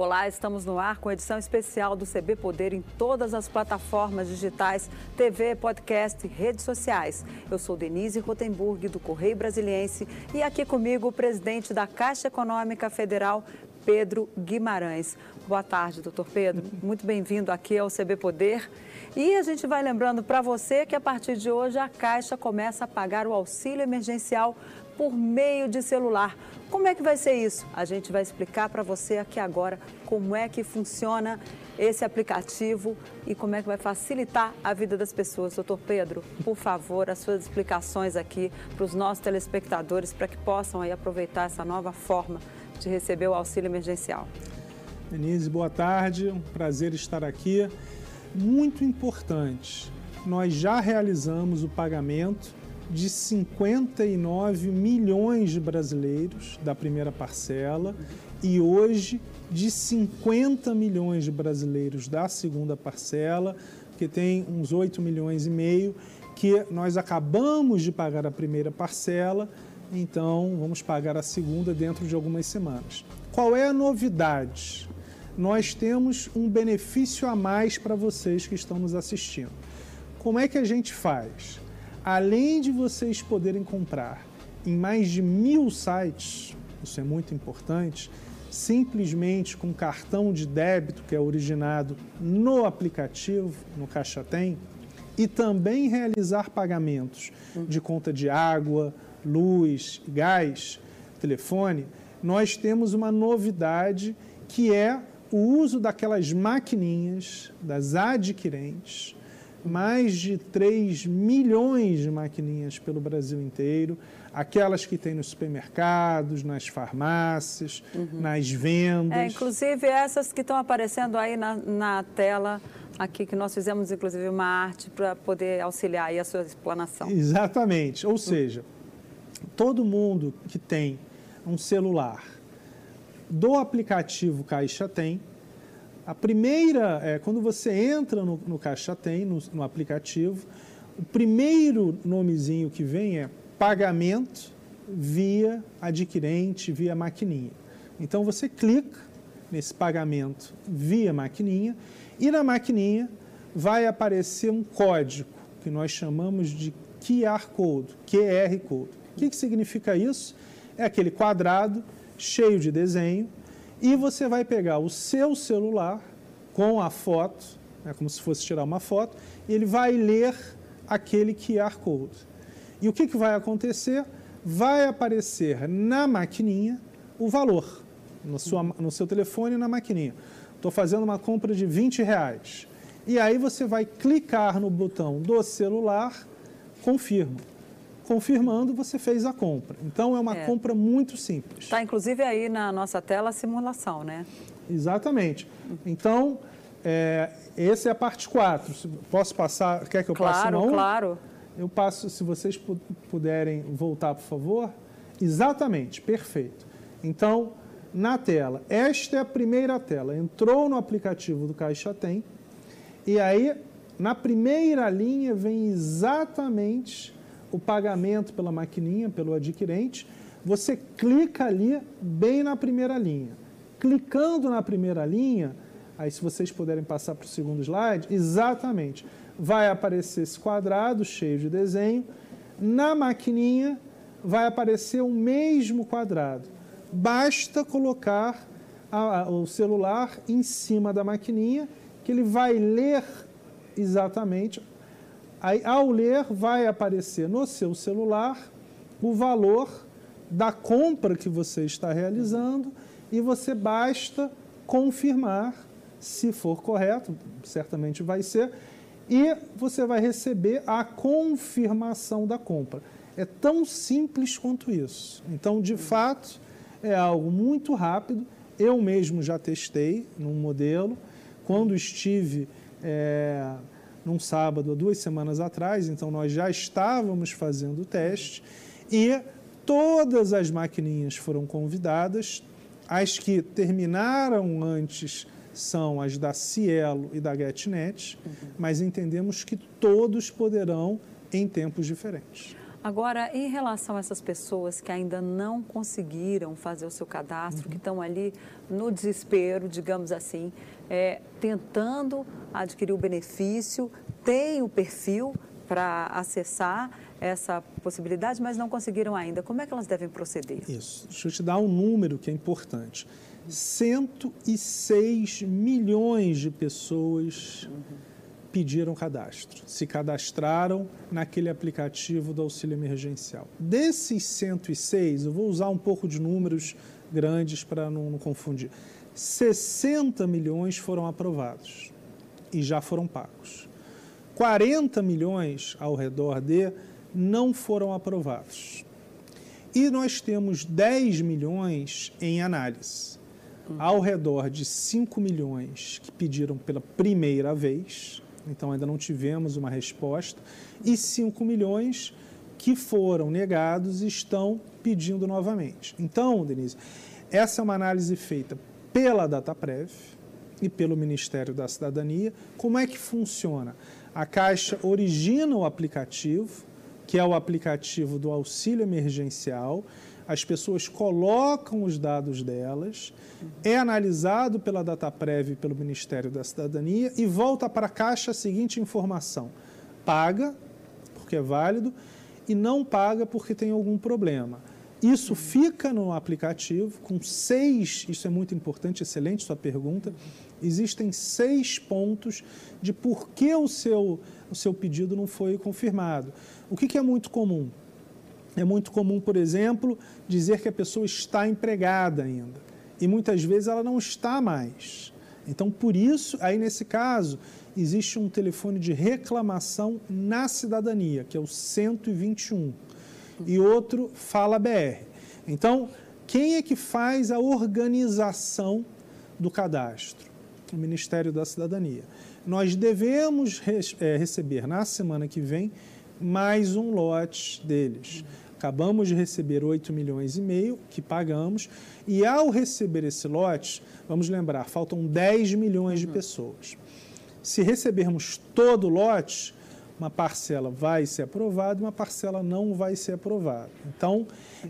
Olá, estamos no ar com edição especial do CB Poder em todas as plataformas digitais, TV, podcast e redes sociais. Eu sou Denise Rotenburg, do Correio Brasiliense, e aqui comigo o presidente da Caixa Econômica Federal, Pedro Guimarães. Boa tarde, doutor Pedro. Muito bem-vindo aqui ao CB Poder. E a gente vai lembrando para você que a partir de hoje a Caixa começa a pagar o auxílio emergencial por meio de celular. Como é que vai ser isso? A gente vai explicar para você aqui agora como é que funciona esse aplicativo e como é que vai facilitar a vida das pessoas. Doutor Pedro, por favor, as suas explicações aqui para os nossos telespectadores para que possam aí aproveitar essa nova forma de receber o auxílio emergencial. Denise, boa tarde. Um prazer estar aqui. Muito importante, nós já realizamos o pagamento de 59 milhões de brasileiros da primeira parcela e hoje de 50 milhões de brasileiros da segunda parcela, que tem uns 8 milhões e meio, que nós acabamos de pagar a primeira parcela, então vamos pagar a segunda dentro de algumas semanas. Qual é a novidade? Nós temos um benefício a mais para vocês que estão nos assistindo. Como é que a gente faz? Além de vocês poderem comprar em mais de mil sites, isso é muito importante, simplesmente com cartão de débito que é originado no aplicativo, no Caixa Tem, e também realizar pagamentos de conta de água, luz, gás, telefone, nós temos uma novidade que é o uso daquelas maquininhas das adquirentes mais de 3 milhões de maquininhas pelo Brasil inteiro, aquelas que tem nos supermercados, nas farmácias, uhum. nas vendas. É, inclusive essas que estão aparecendo aí na, na tela aqui, que nós fizemos inclusive uma arte para poder auxiliar aí a sua explanação. Exatamente, ou seja, todo mundo que tem um celular do aplicativo Caixa Tem, a primeira, é, quando você entra no, no Caixa Tem, no, no aplicativo, o primeiro nomezinho que vem é pagamento via adquirente, via maquininha. Então você clica nesse pagamento via maquininha e na maquininha vai aparecer um código que nós chamamos de QR Code, QR Code. O que, que significa isso? É aquele quadrado cheio de desenho e você vai pegar o seu celular com a foto, é como se fosse tirar uma foto, e ele vai ler aquele QR Code. E o que, que vai acontecer? Vai aparecer na maquininha o valor, no, sua, no seu telefone e na maquininha. Estou fazendo uma compra de 20 reais. E aí você vai clicar no botão do celular, confirma confirmando, você fez a compra. Então, é uma é. compra muito simples. Está, inclusive, aí na nossa tela a simulação, né? Exatamente. Então, é, essa é a parte 4. Posso passar? Quer que eu claro, passe Claro, claro. Eu passo, se vocês puderem voltar, por favor. Exatamente, perfeito. Então, na tela, esta é a primeira tela. Entrou no aplicativo do Caixa Tem, e aí, na primeira linha, vem exatamente o pagamento pela maquininha, pelo adquirente, você clica ali bem na primeira linha. Clicando na primeira linha, aí se vocês puderem passar para o segundo slide, exatamente, vai aparecer esse quadrado cheio de desenho. Na maquininha vai aparecer o mesmo quadrado. Basta colocar a, a, o celular em cima da maquininha, que ele vai ler exatamente Aí, ao ler, vai aparecer no seu celular o valor da compra que você está realizando e você basta confirmar se for correto, certamente vai ser, e você vai receber a confirmação da compra. É tão simples quanto isso. Então, de fato, é algo muito rápido. Eu mesmo já testei num modelo. Quando estive é, num sábado, há duas semanas atrás, então nós já estávamos fazendo o teste e todas as maquininhas foram convidadas. As que terminaram antes são as da Cielo e da GetNet, uhum. mas entendemos que todos poderão em tempos diferentes. Agora, em relação a essas pessoas que ainda não conseguiram fazer o seu cadastro, uhum. que estão ali no desespero, digamos assim, é, tentando adquirir o benefício, tem o perfil para acessar essa possibilidade, mas não conseguiram ainda. Como é que elas devem proceder? Isso. Deixa eu te dar um número que é importante. 106 milhões de pessoas pediram cadastro, se cadastraram naquele aplicativo do auxílio emergencial. Desses 106, eu vou usar um pouco de números grandes para não, não confundir. 60 milhões foram aprovados e já foram pagos. 40 milhões ao redor de não foram aprovados. E nós temos 10 milhões em análise. Ao redor de 5 milhões que pediram pela primeira vez, então ainda não tivemos uma resposta, e 5 milhões que foram negados e estão pedindo novamente. Então, Denise, essa é uma análise feita pela DataPrev e pelo Ministério da Cidadania. Como é que funciona? A Caixa origina o aplicativo, que é o aplicativo do auxílio emergencial. As pessoas colocam os dados delas, é analisado pela DataPrev e pelo Ministério da Cidadania e volta para a Caixa a seguinte informação: paga, porque é válido, e não paga porque tem algum problema. Isso fica no aplicativo com seis, isso é muito importante, excelente sua pergunta. Existem seis pontos de por que o seu, o seu pedido não foi confirmado. O que, que é muito comum? É muito comum, por exemplo, dizer que a pessoa está empregada ainda. E muitas vezes ela não está mais. Então, por isso, aí nesse caso, existe um telefone de reclamação na cidadania, que é o 121 e outro Fala BR. Então, quem é que faz a organização do cadastro? O Ministério da Cidadania. Nós devemos é, receber na semana que vem mais um lote deles. Acabamos de receber 8 milhões e meio que pagamos e ao receber esse lote, vamos lembrar, faltam 10 milhões de uhum. pessoas. Se recebermos todo o lote, uma parcela vai ser aprovada e uma parcela não vai ser aprovada. Então,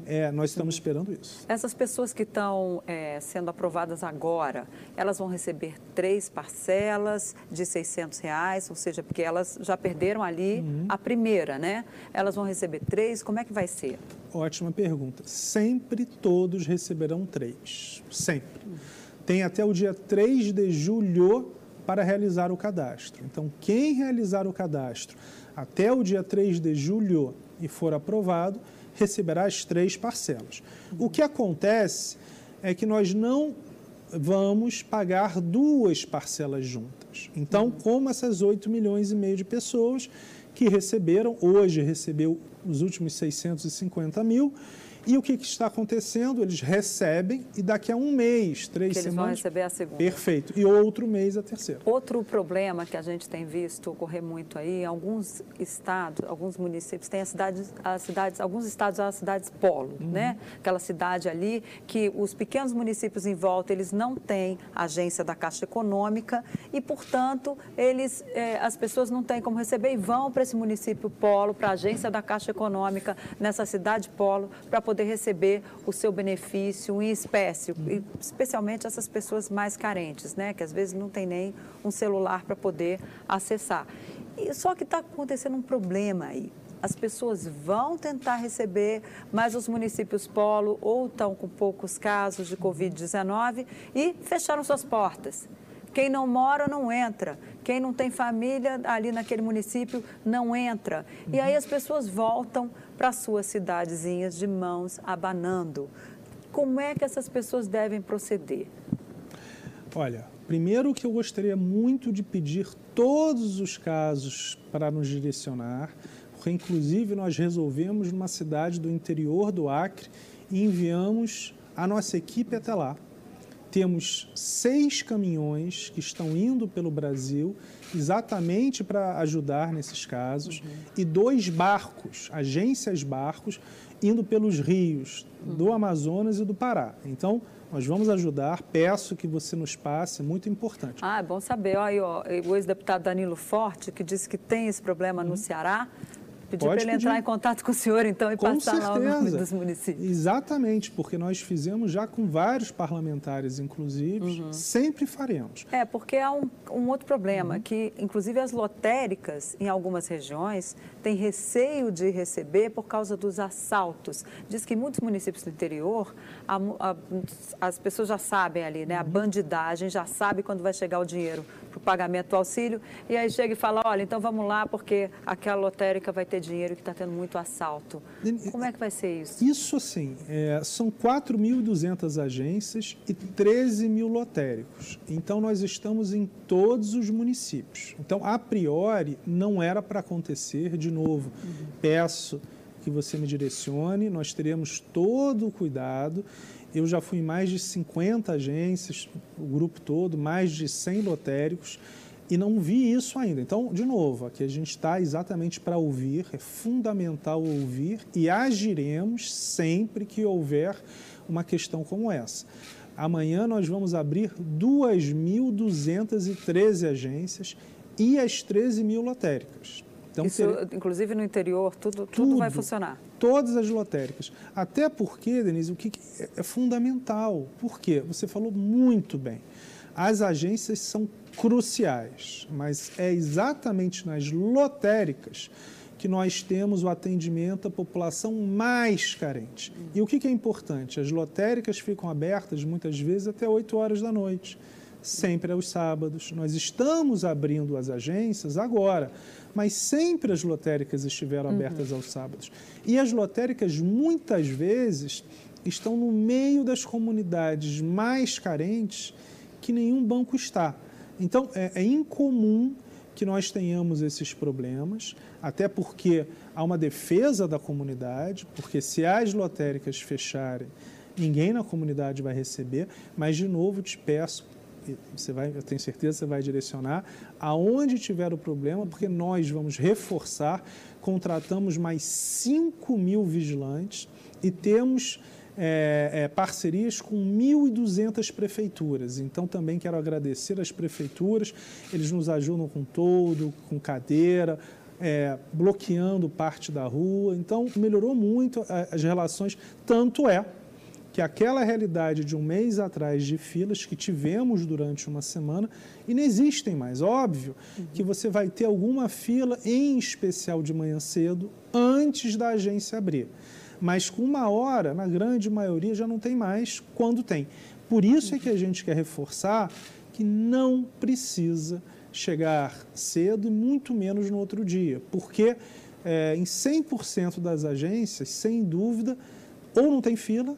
é, nós estamos esperando isso. Essas pessoas que estão é, sendo aprovadas agora, elas vão receber três parcelas de 600 reais, ou seja, porque elas já perderam ali uhum. a primeira, né? Elas vão receber três, como é que vai ser? Ótima pergunta. Sempre todos receberão três, sempre. Tem até o dia 3 de julho para realizar o cadastro. Então, quem realizar o cadastro até o dia 3 de julho e for aprovado, receberá as três parcelas. O que acontece é que nós não vamos pagar duas parcelas juntas. Então, como essas 8 milhões e meio de pessoas que receberam, hoje recebeu os últimos 650 mil, e o que, que, está acontecendo? Eles recebem e daqui a um mês, três que eles semanas. vão receber a segunda. Perfeito. E outro mês a terceira. Outro problema que a gente tem visto ocorrer muito aí, alguns estados, alguns municípios têm as cidades, as cidades alguns estados as cidades polo, uhum. né? Aquela cidade ali que os pequenos municípios em volta eles não têm agência da Caixa Econômica e, portanto, eles, eh, as pessoas não têm como receber e vão para esse município polo, para a agência da Caixa Econômica nessa cidade polo para poder poder receber o seu benefício em espécie, especialmente essas pessoas mais carentes, né, que às vezes não tem nem um celular para poder acessar. E só que está acontecendo um problema aí. As pessoas vão tentar receber, mas os municípios polo ou estão com poucos casos de Covid-19 e fecharam suas portas. Quem não mora não entra. Quem não tem família ali naquele município não entra. E aí as pessoas voltam para suas cidadezinhas de mãos abanando. Como é que essas pessoas devem proceder? Olha, primeiro que eu gostaria muito de pedir todos os casos para nos direcionar, porque inclusive nós resolvemos numa cidade do interior do Acre e enviamos a nossa equipe até lá. Temos seis caminhões que estão indo pelo Brasil exatamente para ajudar nesses casos uhum. e dois barcos, agências barcos, indo pelos rios uhum. do Amazonas e do Pará. Então, nós vamos ajudar, peço que você nos passe, muito importante. Ah, é bom saber. Olha, ó, o ex-deputado Danilo Forte, que disse que tem esse problema uhum. no Ceará, Pedir para ele entrar em contato com o senhor, então, e com passar certeza. lá o nome dos municípios. Exatamente, porque nós fizemos já com vários parlamentares, inclusive, uhum. sempre faremos. É, porque há um, um outro problema, uhum. que inclusive as lotéricas, em algumas regiões, têm receio de receber por causa dos assaltos. Diz que em muitos municípios do interior, a, a, as pessoas já sabem ali, né? A uhum. bandidagem já sabe quando vai chegar o dinheiro para o pagamento do auxílio, e aí chega e fala, olha, então vamos lá, porque aquela lotérica vai ter dinheiro que está tendo muito assalto. Como é que vai ser isso? Isso, sim. É, são 4.200 agências e 13 mil lotéricos. Então, nós estamos em todos os municípios. Então, a priori, não era para acontecer de novo. Uhum. Peço que você me direcione, nós teremos todo o cuidado eu já fui em mais de 50 agências, o grupo todo, mais de 100 lotéricos, e não vi isso ainda. Então, de novo, aqui a gente está exatamente para ouvir, é fundamental ouvir e agiremos sempre que houver uma questão como essa. Amanhã nós vamos abrir 2.213 agências e as 13 mil lotéricas. Então, Isso, ter... inclusive no interior, tudo, tudo, tudo, vai funcionar? Todas as lotéricas. Até porque, Denise, o que é, é fundamental. Por quê? Você falou muito bem. As agências são cruciais, mas é exatamente nas lotéricas que nós temos o atendimento à população mais carente. E o que é importante? As lotéricas ficam abertas muitas vezes até 8 horas da noite, sempre aos sábados. Nós estamos abrindo as agências agora mas sempre as lotéricas estiveram uhum. abertas aos sábados. E as lotéricas, muitas vezes, estão no meio das comunidades mais carentes que nenhum banco está. Então, é, é incomum que nós tenhamos esses problemas, até porque há uma defesa da comunidade, porque se as lotéricas fecharem, ninguém na comunidade vai receber, mas de novo te peço, você vai, eu tenho certeza que você vai direcionar aonde tiver o problema, porque nós vamos reforçar, contratamos mais 5 mil vigilantes e temos é, é, parcerias com 1.200 prefeituras. Então, também quero agradecer às prefeituras, eles nos ajudam com todo, com cadeira, é, bloqueando parte da rua. Então, melhorou muito as relações. Tanto é que aquela realidade de um mês atrás de filas que tivemos durante uma semana e não existem mais. Óbvio que você vai ter alguma fila, em especial de manhã cedo, antes da agência abrir. Mas com uma hora, na grande maioria, já não tem mais quando tem. Por isso é que a gente quer reforçar que não precisa chegar cedo e muito menos no outro dia, porque é, em 100% das agências, sem dúvida, ou não tem fila,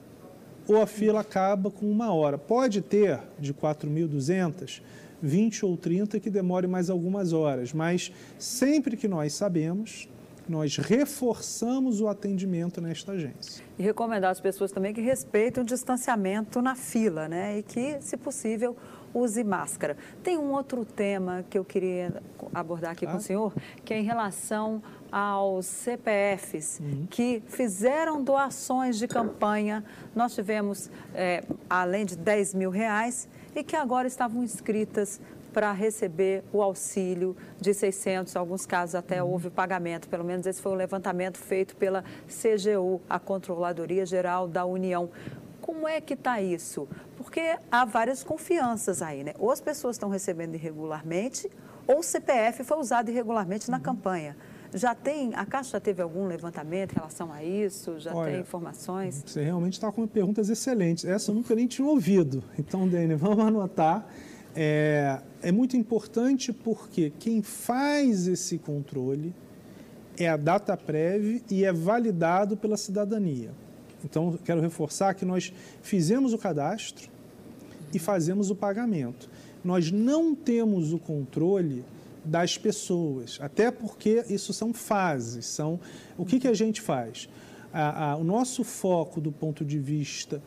ou a fila acaba com uma hora. Pode ter de 4.200, 20 ou 30 que demore mais algumas horas, mas sempre que nós sabemos, nós reforçamos o atendimento nesta agência. E recomendar às pessoas também que respeitem o distanciamento na fila, né? E que, se possível, use máscara. Tem um outro tema que eu queria abordar aqui ah. com o senhor, que é em relação aos CPFs uhum. que fizeram doações de campanha. Nós tivemos, é, além de 10 mil reais, e que agora estavam inscritas para receber o auxílio de 600, em alguns casos até uhum. houve pagamento, pelo menos esse foi o levantamento feito pela CGU, a Controladoria Geral da União. Como é que está isso? Porque há várias confianças aí, né? Ou as pessoas estão recebendo irregularmente, ou o CPF foi usado irregularmente na uhum. campanha. Já tem, a Caixa já teve algum levantamento em relação a isso? Já Olha, tem informações? Você realmente está com perguntas excelentes. Essa eu nunca nem tinha ouvido. Então, Dani, vamos anotar. É, é muito importante porque quem faz esse controle é a data prévia e é validado pela cidadania. Então, quero reforçar que nós fizemos o cadastro e fazemos o pagamento. Nós não temos o controle das pessoas, até porque isso são fases. São o que, que a gente faz? A, a, o nosso foco do ponto de vista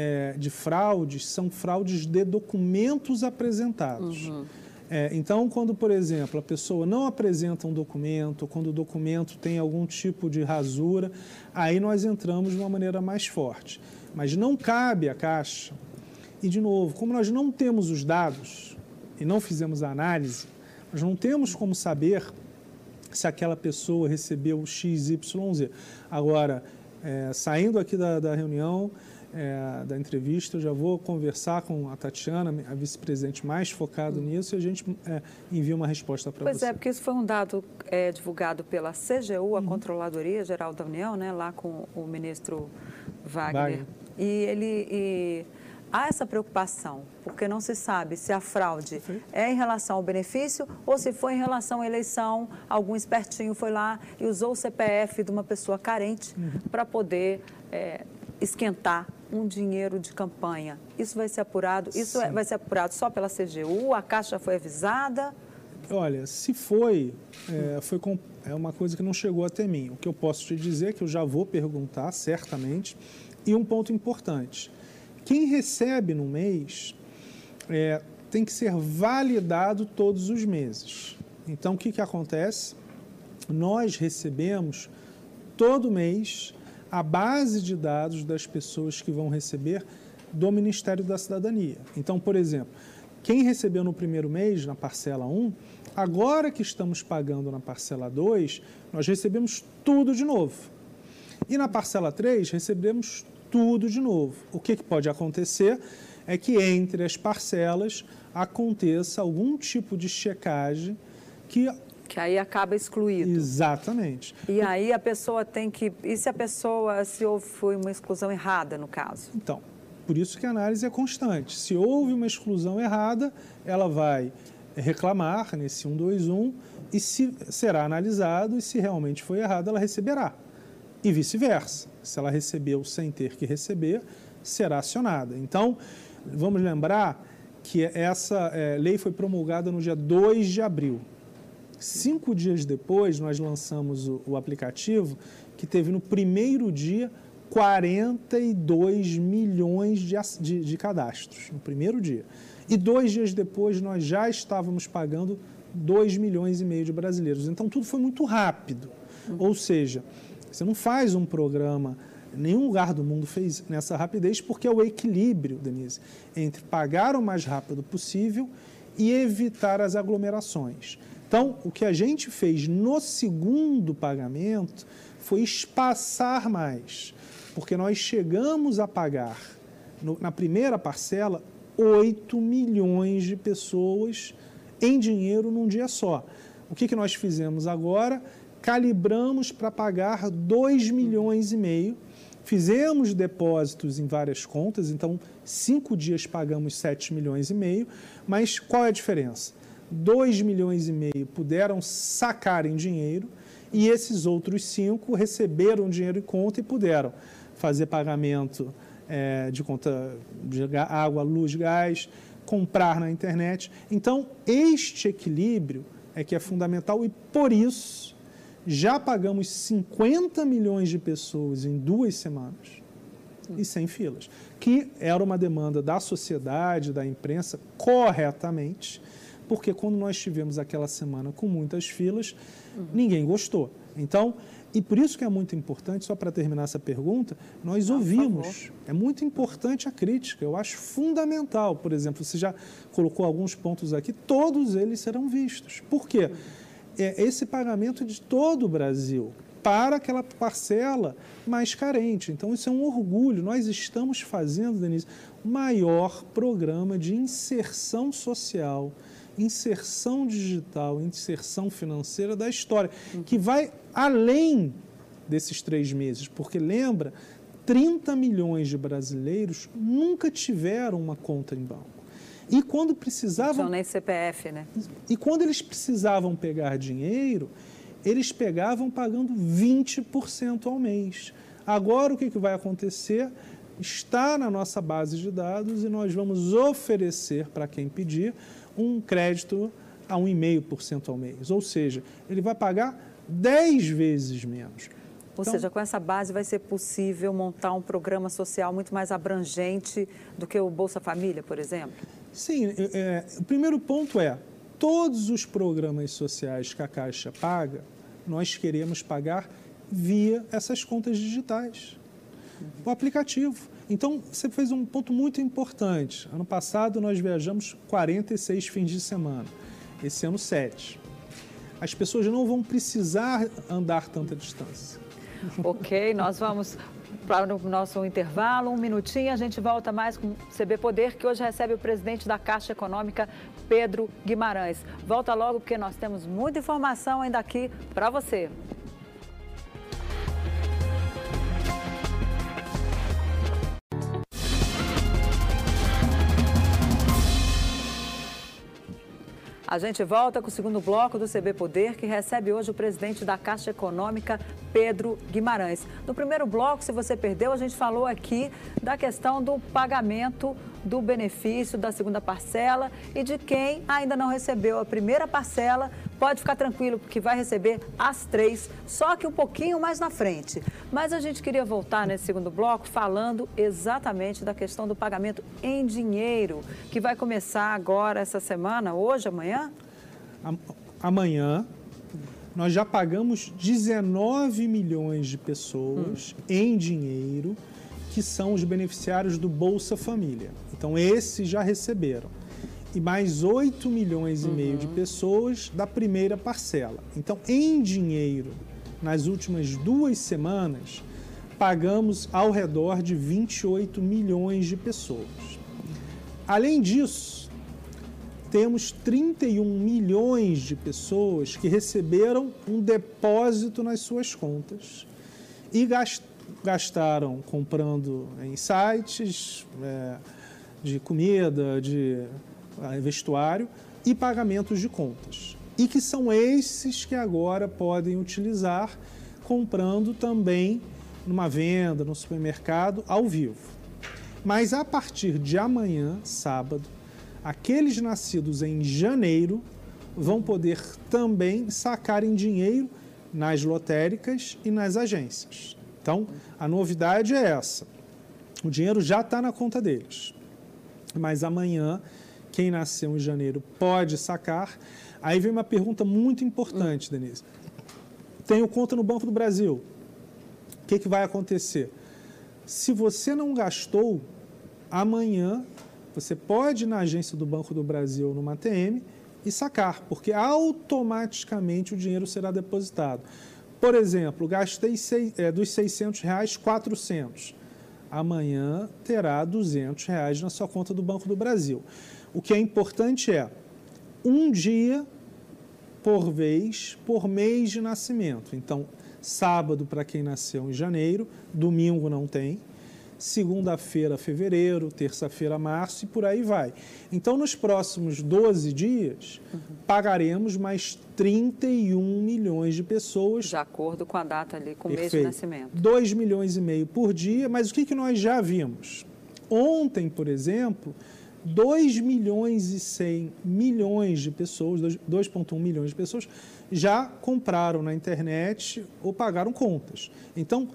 é, de fraudes são fraudes de documentos apresentados. Uhum. É, então, quando, por exemplo, a pessoa não apresenta um documento, quando o documento tem algum tipo de rasura, aí nós entramos de uma maneira mais forte. Mas não cabe à Caixa. E, de novo, como nós não temos os dados e não fizemos a análise, nós não temos como saber se aquela pessoa recebeu XYZ. Agora, é, saindo aqui da, da reunião, é, da entrevista, eu já vou conversar com a Tatiana, a vice-presidente mais focada nisso, e a gente é, envia uma resposta para você. Pois é, porque isso foi um dado é, divulgado pela CGU, a uhum. Controladoria Geral da União, né, lá com o ministro Wagner. Wagner. E ele... E há essa preocupação, porque não se sabe se a fraude é em relação ao benefício ou se foi em relação à eleição, algum espertinho foi lá e usou o CPF de uma pessoa carente uhum. para poder é, esquentar um dinheiro de campanha. Isso vai ser apurado? Isso é, vai ser apurado só pela CGU? A Caixa já foi avisada? Olha, se foi, é, foi com, é uma coisa que não chegou até mim. O que eu posso te dizer é que eu já vou perguntar, certamente. E um ponto importante: quem recebe no mês é, tem que ser validado todos os meses. Então, o que, que acontece? Nós recebemos todo mês a base de dados das pessoas que vão receber do Ministério da Cidadania. Então, por exemplo, quem recebeu no primeiro mês, na parcela 1, agora que estamos pagando na parcela 2, nós recebemos tudo de novo. E na parcela 3, recebemos tudo de novo. O que, que pode acontecer é que entre as parcelas aconteça algum tipo de checagem que que aí acaba excluído. Exatamente. E aí a pessoa tem que. E se a pessoa, se houve foi uma exclusão errada, no caso? Então, por isso que a análise é constante. Se houve uma exclusão errada, ela vai reclamar nesse 121 e se será analisado e se realmente foi errado, ela receberá. E vice-versa. Se ela recebeu sem ter que receber, será acionada. Então, vamos lembrar que essa é, lei foi promulgada no dia 2 de abril. Cinco dias depois, nós lançamos o, o aplicativo, que teve no primeiro dia 42 milhões de, de, de, cadastros, no primeiro dia. E dois dias depois, nós já estávamos pagando 2 milhões e meio de brasileiros. Então, tudo foi muito rápido. Ou seja, você não faz um programa, nenhum lugar do mundo fez nessa rapidez, porque é o equilíbrio, Denise, entre pagar o mais rápido possível e evitar as aglomerações. Então, o que a gente fez no segundo pagamento foi espaçar mais, porque nós chegamos a pagar, no, na primeira parcela, 8 milhões de pessoas em dinheiro num dia só. O que, que nós fizemos agora? Calibramos para pagar 2 milhões e meio. Fizemos depósitos em várias contas, então, cinco dias pagamos 7 milhões e meio. Mas qual é a diferença? 2 milhões e meio puderam sacar em dinheiro e esses outros cinco receberam dinheiro em conta e puderam fazer pagamento é, de conta de água, luz, gás, comprar na internet. Então, este equilíbrio é que é fundamental e por isso já pagamos 50 milhões de pessoas em duas semanas e sem filas, que era uma demanda da sociedade, da imprensa, corretamente porque quando nós tivemos aquela semana com muitas filas, uhum. ninguém gostou. Então, e por isso que é muito importante, só para terminar essa pergunta, nós ah, ouvimos. É muito importante a crítica, eu acho fundamental. Por exemplo, você já colocou alguns pontos aqui, todos eles serão vistos. Por quê? É esse pagamento de todo o Brasil para aquela parcela mais carente. Então, isso é um orgulho. Nós estamos fazendo, Denise, o maior programa de inserção social inserção digital, inserção financeira da história, que vai além desses três meses, porque lembra, 30 milhões de brasileiros nunca tiveram uma conta em banco. E quando precisavam. Não nem CPF, né? E quando eles precisavam pegar dinheiro, eles pegavam pagando 20% ao mês. Agora o que, que vai acontecer? Está na nossa base de dados e nós vamos oferecer para quem pedir um crédito a 1,5% ao mês. Ou seja, ele vai pagar 10 vezes menos. Ou então, seja, com essa base vai ser possível montar um programa social muito mais abrangente do que o Bolsa Família, por exemplo? Sim. É, é, o primeiro ponto é, todos os programas sociais que a Caixa paga, nós queremos pagar via essas contas digitais. O aplicativo. Então, você fez um ponto muito importante. Ano passado, nós viajamos 46 fins de semana. Esse ano, 7. as pessoas não vão precisar andar tanta distância. Ok, nós vamos para o nosso intervalo, um minutinho, a gente volta mais com o CB Poder, que hoje recebe o presidente da Caixa Econômica, Pedro Guimarães. Volta logo, porque nós temos muita informação ainda aqui para você. A gente volta com o segundo bloco do CB Poder, que recebe hoje o presidente da Caixa Econômica, Pedro Guimarães. No primeiro bloco, se você perdeu, a gente falou aqui da questão do pagamento do benefício da segunda parcela e de quem ainda não recebeu a primeira parcela pode ficar tranquilo, porque vai receber as três, só que um pouquinho mais na frente. Mas a gente queria voltar nesse segundo bloco falando exatamente da questão do pagamento em dinheiro, que vai começar agora essa semana, hoje, amanhã? Amanhã. Nós já pagamos 19 milhões de pessoas hum. em dinheiro que são os beneficiários do Bolsa Família. Então, esses já receberam e mais 8 milhões e meio de uhum. pessoas da primeira parcela. Então, em dinheiro, nas últimas duas semanas, pagamos ao redor de 28 milhões de pessoas. Além disso, temos 31 milhões de pessoas que receberam um depósito nas suas contas e gastaram comprando em sites é, de comida, de vestuário e pagamentos de contas. E que são esses que agora podem utilizar comprando também numa venda, no supermercado, ao vivo. Mas a partir de amanhã, sábado, aqueles nascidos em janeiro vão poder também sacar em dinheiro nas lotéricas e nas agências. Então, a novidade é essa. O dinheiro já está na conta deles. Mas amanhã quem nasceu em janeiro pode sacar. Aí vem uma pergunta muito importante, Denise. Tenho conta no Banco do Brasil. O que, que vai acontecer? Se você não gastou, amanhã você pode ir na agência do Banco do Brasil, numa ATM, e sacar, porque automaticamente o dinheiro será depositado. Por exemplo, gastei seis, é, dos 600 reais, 400. Amanhã terá 200 reais na sua conta do Banco do Brasil. O que é importante é um dia por vez, por mês de nascimento. Então, sábado para quem nasceu em janeiro, domingo não tem, segunda-feira, fevereiro, terça-feira, março e por aí vai. Então, nos próximos 12 dias, uhum. pagaremos mais 31 milhões de pessoas. De acordo com a data ali, com Perfeito. o mês de nascimento. 2 milhões e meio por dia, mas o que, que nós já vimos? Ontem, por exemplo, 2 milhões e 100 milhões de pessoas, 2,1 milhões de pessoas, já compraram na internet ou pagaram contas. Então,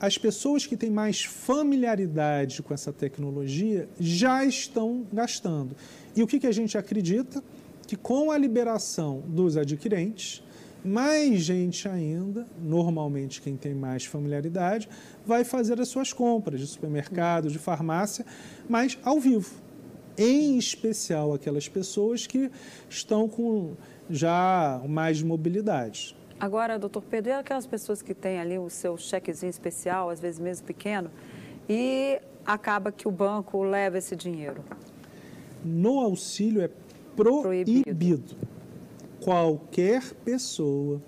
as pessoas que têm mais familiaridade com essa tecnologia já estão gastando. E o que, que a gente acredita? Que com a liberação dos adquirentes, mais gente ainda, normalmente quem tem mais familiaridade, vai fazer as suas compras de supermercado, de farmácia, mas ao vivo em especial aquelas pessoas que estão com já mais mobilidade. Agora, doutor Pedro, e aquelas pessoas que têm ali o seu chequezinho especial, às vezes mesmo pequeno, e acaba que o banco leva esse dinheiro? No auxílio é proibido. proibido. Qualquer pessoa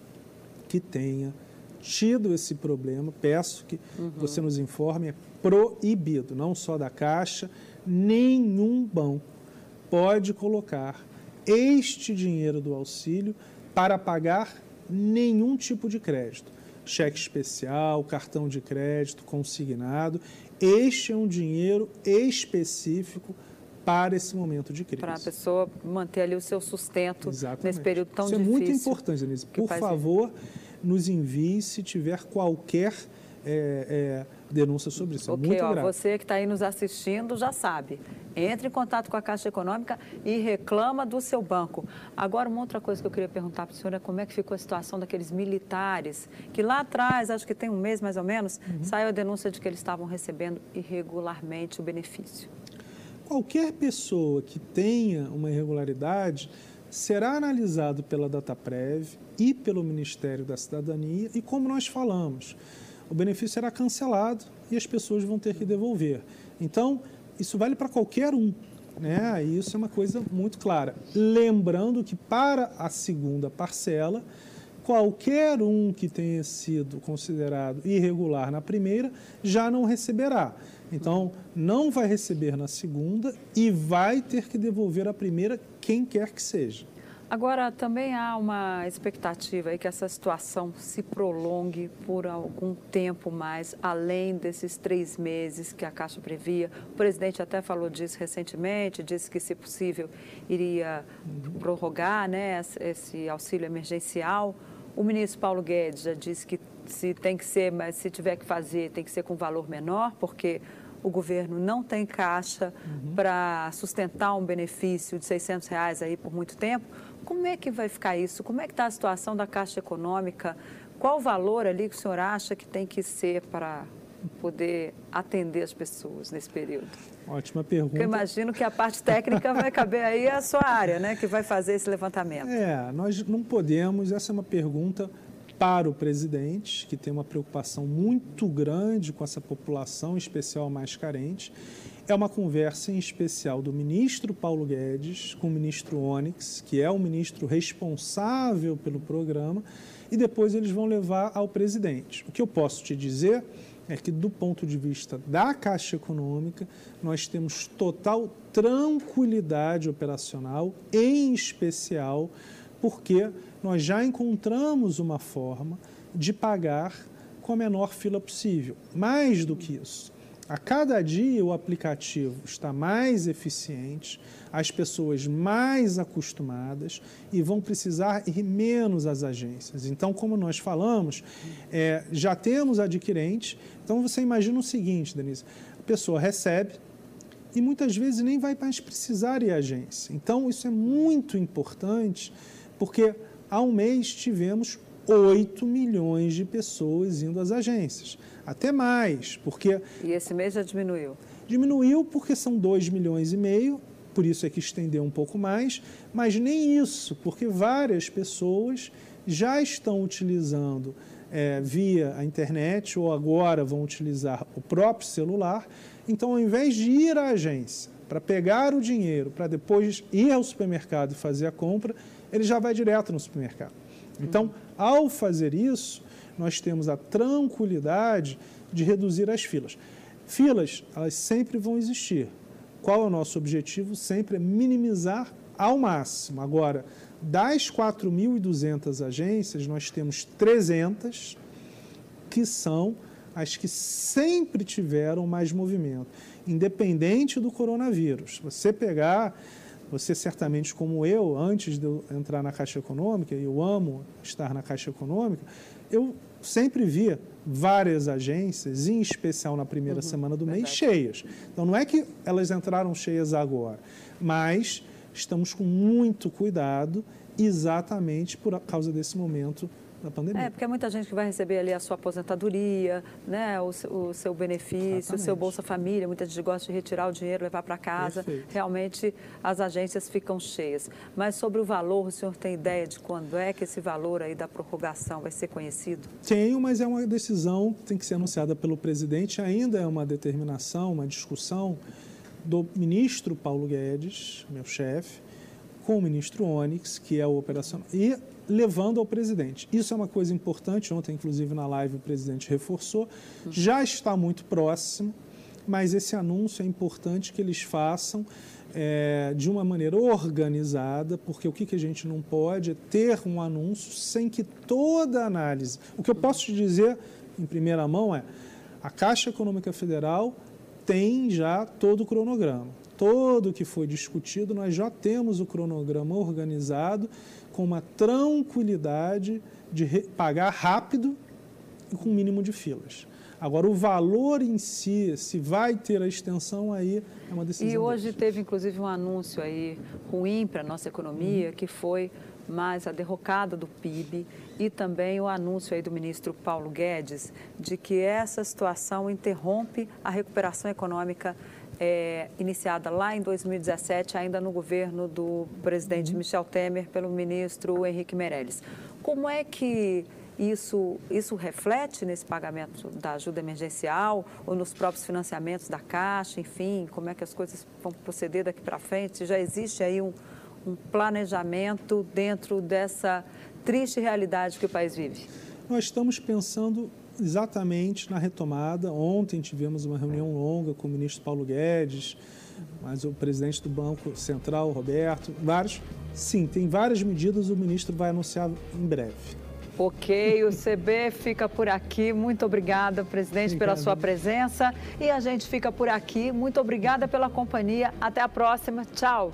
que tenha tido esse problema, peço que uhum. você nos informe, é proibido, não só da Caixa, nenhum banco pode colocar este dinheiro do auxílio para pagar nenhum tipo de crédito. Cheque especial, cartão de crédito, consignado. Este é um dinheiro específico para esse momento de crise. Para a pessoa manter ali o seu sustento Exatamente. nesse período tão Isso difícil. Isso é muito importante, Denise. Por favor, nos envie se tiver qualquer é, é, denúncia sobre isso. É muito ó, grave. você que está aí nos assistindo já sabe. Entre em contato com a Caixa Econômica e reclama do seu banco. Agora, uma outra coisa que eu queria perguntar para a senhora é como é que ficou a situação daqueles militares que lá atrás, acho que tem um mês mais ou menos, uhum. saiu a denúncia de que eles estavam recebendo irregularmente o benefício. Qualquer pessoa que tenha uma irregularidade será analisado pela Dataprev e pelo Ministério da Cidadania e como nós falamos, o benefício será cancelado e as pessoas vão ter que devolver. Então, isso vale para qualquer um, né? Isso é uma coisa muito clara. Lembrando que para a segunda parcela, qualquer um que tenha sido considerado irregular na primeira já não receberá. Então, não vai receber na segunda e vai ter que devolver a primeira, quem quer que seja. Agora, também há uma expectativa aí que essa situação se prolongue por algum tempo mais, além desses três meses que a Caixa previa. O presidente até falou disso recentemente, disse que, se possível, iria prorrogar né, esse auxílio emergencial. O ministro Paulo Guedes já disse que se tem que ser, mas se tiver que fazer, tem que ser com valor menor, porque o governo não tem caixa uhum. para sustentar um benefício de 600 reais aí por muito tempo. Como é que vai ficar isso? Como é que está a situação da Caixa Econômica? Qual o valor ali que o senhor acha que tem que ser para poder atender as pessoas nesse período? Ótima pergunta. Porque eu imagino que a parte técnica vai caber aí a sua área, né, que vai fazer esse levantamento. É, nós não podemos, essa é uma pergunta para o presidente, que tem uma preocupação muito grande com essa população, em especial mais carente. É uma conversa em especial do ministro Paulo Guedes com o ministro Onyx, que é o ministro responsável pelo programa, e depois eles vão levar ao presidente. O que eu posso te dizer é que, do ponto de vista da Caixa Econômica, nós temos total tranquilidade operacional, em especial porque nós já encontramos uma forma de pagar com a menor fila possível. Mais do que isso, a cada dia o aplicativo está mais eficiente, as pessoas mais acostumadas e vão precisar ir menos às agências. Então, como nós falamos, é, já temos adquirentes. Então, você imagina o seguinte, Denise: a pessoa recebe e muitas vezes nem vai mais precisar ir à agência. Então, isso é muito importante porque há um mês tivemos 8 milhões de pessoas indo às agências. Até mais, porque. E esse mês já diminuiu? Diminuiu porque são 2 milhões e meio, por isso é que estendeu um pouco mais, mas nem isso, porque várias pessoas já estão utilizando é, via a internet ou agora vão utilizar o próprio celular. Então, ao invés de ir à agência para pegar o dinheiro, para depois ir ao supermercado e fazer a compra, ele já vai direto no supermercado. Então, ao fazer isso, nós temos a tranquilidade de reduzir as filas. Filas, elas sempre vão existir. Qual é o nosso objetivo? Sempre é minimizar ao máximo. Agora, das 4.200 agências, nós temos 300 que são as que sempre tiveram mais movimento, independente do coronavírus. Você pegar você certamente, como eu, antes de eu entrar na Caixa Econômica, e eu amo estar na Caixa Econômica, eu sempre via várias agências, em especial na primeira uhum, semana do verdade. mês, cheias. Então, não é que elas entraram cheias agora, mas estamos com muito cuidado exatamente por causa desse momento da pandemia. É, porque é muita gente que vai receber ali a sua aposentadoria, né, o, o seu benefício, Exatamente. o seu Bolsa Família, muita gente gosta de retirar o dinheiro, levar para casa. Perfeito. Realmente as agências ficam cheias. Mas sobre o valor, o senhor tem ideia de quando é que esse valor aí da prorrogação vai ser conhecido? Tenho, mas é uma decisão que tem que ser anunciada pelo presidente, ainda é uma determinação, uma discussão do ministro Paulo Guedes, meu chefe, com o ministro Onyx, que é o operacional, e levando ao presidente. Isso é uma coisa importante, ontem, inclusive, na live, o presidente reforçou. Já está muito próximo, mas esse anúncio é importante que eles façam é, de uma maneira organizada, porque o que, que a gente não pode é ter um anúncio sem que toda a análise. O que eu posso te dizer em primeira mão é: a Caixa Econômica Federal tem já todo o cronograma. Todo o que foi discutido, nós já temos o cronograma organizado com uma tranquilidade de pagar rápido e com mínimo de filas. Agora, o valor em si, se vai ter a extensão, aí é uma decisão. E hoje deles. teve, inclusive, um anúncio aí ruim para a nossa economia, uhum. que foi mais a derrocada do PIB e também o anúncio aí do ministro Paulo Guedes de que essa situação interrompe a recuperação econômica é, iniciada lá em 2017, ainda no governo do presidente uhum. Michel Temer, pelo ministro Henrique Meirelles. Como é que isso, isso reflete nesse pagamento da ajuda emergencial ou nos próprios financiamentos da Caixa, enfim, como é que as coisas vão proceder daqui para frente? Já existe aí um, um planejamento dentro dessa triste realidade que o país vive? Nós estamos pensando exatamente na retomada. Ontem tivemos uma reunião longa com o ministro Paulo Guedes, mas o presidente do Banco Central, Roberto, vários. Sim, tem várias medidas, o ministro vai anunciar em breve. Ok, o CB fica por aqui. Muito obrigada, presidente, pela sua presença. E a gente fica por aqui. Muito obrigada pela companhia. Até a próxima. Tchau.